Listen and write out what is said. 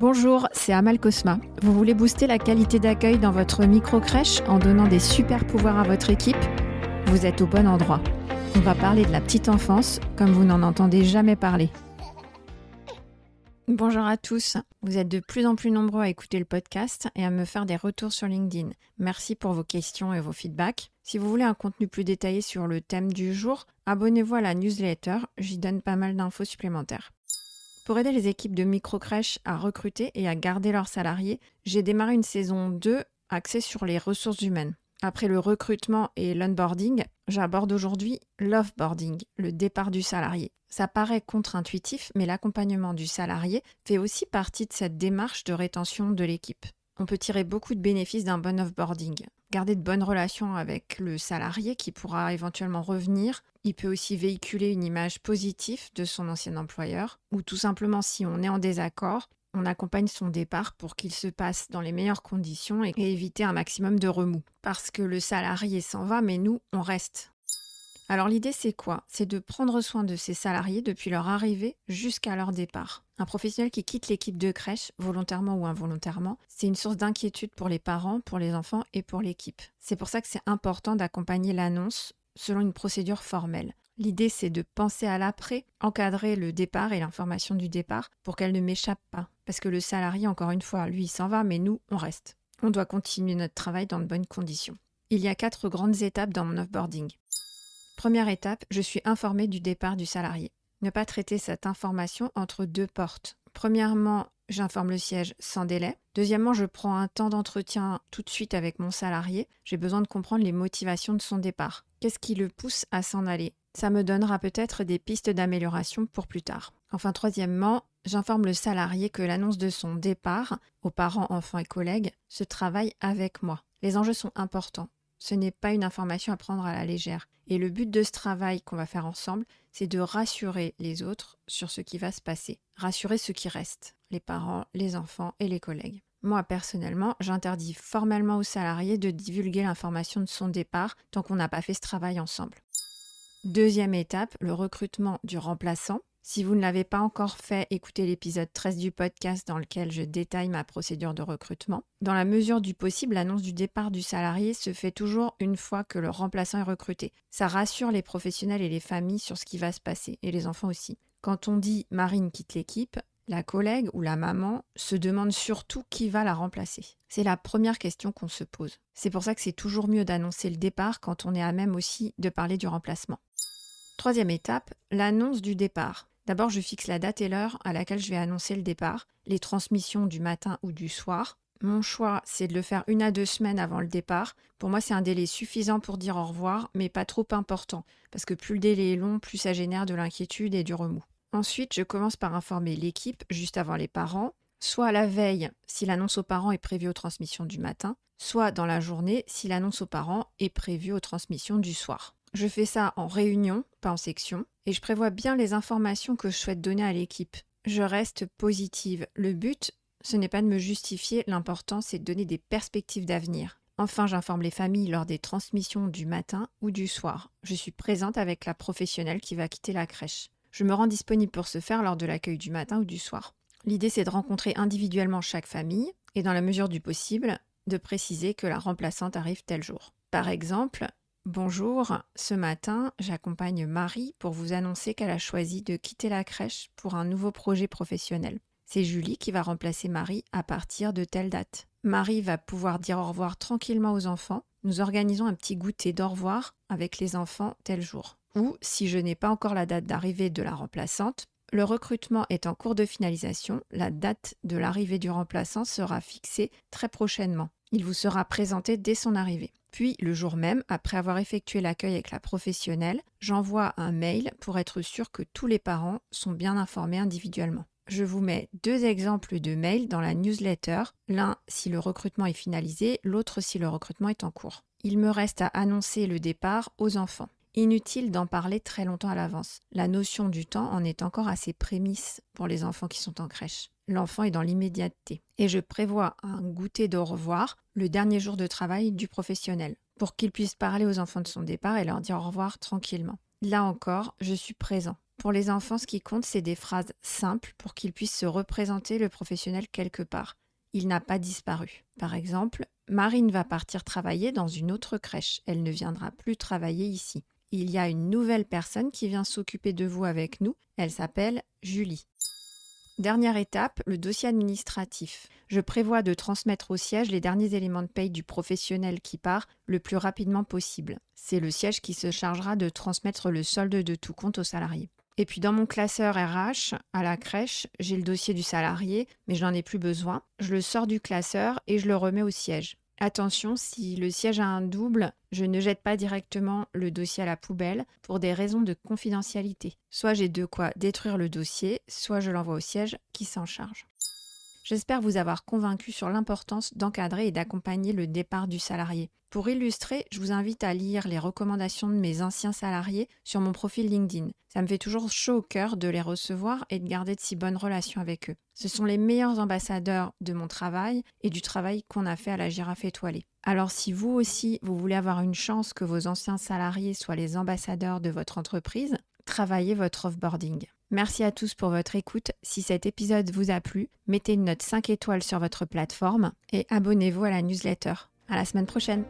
Bonjour, c'est Amal Cosma. Vous voulez booster la qualité d'accueil dans votre micro-crèche en donnant des super pouvoirs à votre équipe? Vous êtes au bon endroit. On va parler de la petite enfance comme vous n'en entendez jamais parler. Bonjour à tous, vous êtes de plus en plus nombreux à écouter le podcast et à me faire des retours sur LinkedIn. Merci pour vos questions et vos feedbacks. Si vous voulez un contenu plus détaillé sur le thème du jour, abonnez-vous à la newsletter, j'y donne pas mal d'infos supplémentaires. Pour aider les équipes de micro-crèches à recruter et à garder leurs salariés, j'ai démarré une saison 2 axée sur les ressources humaines. Après le recrutement et l'onboarding, j'aborde aujourd'hui l'offboarding, le départ du salarié. Ça paraît contre-intuitif, mais l'accompagnement du salarié fait aussi partie de cette démarche de rétention de l'équipe. On peut tirer beaucoup de bénéfices d'un bon offboarding. Garder de bonnes relations avec le salarié qui pourra éventuellement revenir. Il peut aussi véhiculer une image positive de son ancien employeur. Ou tout simplement, si on est en désaccord, on accompagne son départ pour qu'il se passe dans les meilleures conditions et éviter un maximum de remous. Parce que le salarié s'en va, mais nous, on reste. Alors l'idée c'est quoi? C'est de prendre soin de ses salariés depuis leur arrivée jusqu'à leur départ. Un professionnel qui quitte l'équipe de crèche, volontairement ou involontairement, c'est une source d'inquiétude pour les parents, pour les enfants et pour l'équipe. C'est pour ça que c'est important d'accompagner l'annonce selon une procédure formelle. L'idée, c'est de penser à l'après, encadrer le départ et l'information du départ pour qu'elle ne m'échappe pas. Parce que le salarié, encore une fois, lui, il s'en va, mais nous, on reste. On doit continuer notre travail dans de bonnes conditions. Il y a quatre grandes étapes dans mon offboarding. Première étape, je suis informée du départ du salarié. Ne pas traiter cette information entre deux portes. Premièrement, j'informe le siège sans délai. Deuxièmement, je prends un temps d'entretien tout de suite avec mon salarié. J'ai besoin de comprendre les motivations de son départ. Qu'est-ce qui le pousse à s'en aller? Ça me donnera peut-être des pistes d'amélioration pour plus tard. Enfin, troisièmement, j'informe le salarié que l'annonce de son départ aux parents, enfants et collègues se travaille avec moi. Les enjeux sont importants. Ce n'est pas une information à prendre à la légère. Et le but de ce travail qu'on va faire ensemble, c'est de rassurer les autres sur ce qui va se passer. Rassurer ceux qui restent, les parents, les enfants et les collègues. Moi, personnellement, j'interdis formellement aux salariés de divulguer l'information de son départ tant qu'on n'a pas fait ce travail ensemble. Deuxième étape, le recrutement du remplaçant. Si vous ne l'avez pas encore fait, écoutez l'épisode 13 du podcast dans lequel je détaille ma procédure de recrutement. Dans la mesure du possible, l'annonce du départ du salarié se fait toujours une fois que le remplaçant est recruté. Ça rassure les professionnels et les familles sur ce qui va se passer, et les enfants aussi. Quand on dit Marine quitte l'équipe, la collègue ou la maman se demande surtout qui va la remplacer. C'est la première question qu'on se pose. C'est pour ça que c'est toujours mieux d'annoncer le départ quand on est à même aussi de parler du remplacement. Troisième étape, l'annonce du départ. D'abord, je fixe la date et l'heure à laquelle je vais annoncer le départ, les transmissions du matin ou du soir. Mon choix, c'est de le faire une à deux semaines avant le départ. Pour moi, c'est un délai suffisant pour dire au revoir, mais pas trop important, parce que plus le délai est long, plus ça génère de l'inquiétude et du remous. Ensuite, je commence par informer l'équipe juste avant les parents, soit la veille si l'annonce aux parents est prévue aux transmissions du matin, soit dans la journée si l'annonce aux parents est prévue aux transmissions du soir. Je fais ça en réunion, pas en section, et je prévois bien les informations que je souhaite donner à l'équipe. Je reste positive. Le but, ce n'est pas de me justifier, l'important c'est de donner des perspectives d'avenir. Enfin, j'informe les familles lors des transmissions du matin ou du soir. Je suis présente avec la professionnelle qui va quitter la crèche. Je me rends disponible pour ce faire lors de l'accueil du matin ou du soir. L'idée, c'est de rencontrer individuellement chaque famille et, dans la mesure du possible, de préciser que la remplaçante arrive tel jour. Par exemple, Bonjour, ce matin, j'accompagne Marie pour vous annoncer qu'elle a choisi de quitter la crèche pour un nouveau projet professionnel. C'est Julie qui va remplacer Marie à partir de telle date. Marie va pouvoir dire au revoir tranquillement aux enfants. Nous organisons un petit goûter d'au revoir avec les enfants tel jour. Ou, si je n'ai pas encore la date d'arrivée de la remplaçante, le recrutement est en cours de finalisation, la date de l'arrivée du remplaçant sera fixée très prochainement. Il vous sera présenté dès son arrivée. Puis, le jour même, après avoir effectué l'accueil avec la professionnelle, j'envoie un mail pour être sûr que tous les parents sont bien informés individuellement. Je vous mets deux exemples de mails dans la newsletter, l'un si le recrutement est finalisé, l'autre si le recrutement est en cours. Il me reste à annoncer le départ aux enfants. Inutile d'en parler très longtemps à l'avance. La notion du temps en est encore assez prémisse pour les enfants qui sont en crèche. L'enfant est dans l'immédiateté. Et je prévois un goûter d'au revoir le dernier jour de travail du professionnel pour qu'il puisse parler aux enfants de son départ et leur dire au revoir tranquillement. Là encore, je suis présent. Pour les enfants, ce qui compte, c'est des phrases simples pour qu'ils puissent se représenter le professionnel quelque part. Il n'a pas disparu. Par exemple, Marine va partir travailler dans une autre crèche. Elle ne viendra plus travailler ici. Il y a une nouvelle personne qui vient s'occuper de vous avec nous. Elle s'appelle Julie. Dernière étape, le dossier administratif. Je prévois de transmettre au siège les derniers éléments de paye du professionnel qui part le plus rapidement possible. C'est le siège qui se chargera de transmettre le solde de tout compte aux salariés. Et puis dans mon classeur RH à la crèche, j'ai le dossier du salarié, mais je n'en ai plus besoin. Je le sors du classeur et je le remets au siège. Attention, si le siège a un double, je ne jette pas directement le dossier à la poubelle pour des raisons de confidentialité. Soit j'ai de quoi détruire le dossier, soit je l'envoie au siège qui s'en charge. J'espère vous avoir convaincu sur l'importance d'encadrer et d'accompagner le départ du salarié. Pour illustrer, je vous invite à lire les recommandations de mes anciens salariés sur mon profil LinkedIn. Ça me fait toujours chaud au cœur de les recevoir et de garder de si bonnes relations avec eux. Ce sont les meilleurs ambassadeurs de mon travail et du travail qu'on a fait à la girafe étoilée. Alors si vous aussi, vous voulez avoir une chance que vos anciens salariés soient les ambassadeurs de votre entreprise, travaillez votre offboarding. Merci à tous pour votre écoute. Si cet épisode vous a plu, mettez une note 5 étoiles sur votre plateforme et abonnez-vous à la newsletter. À la semaine prochaine.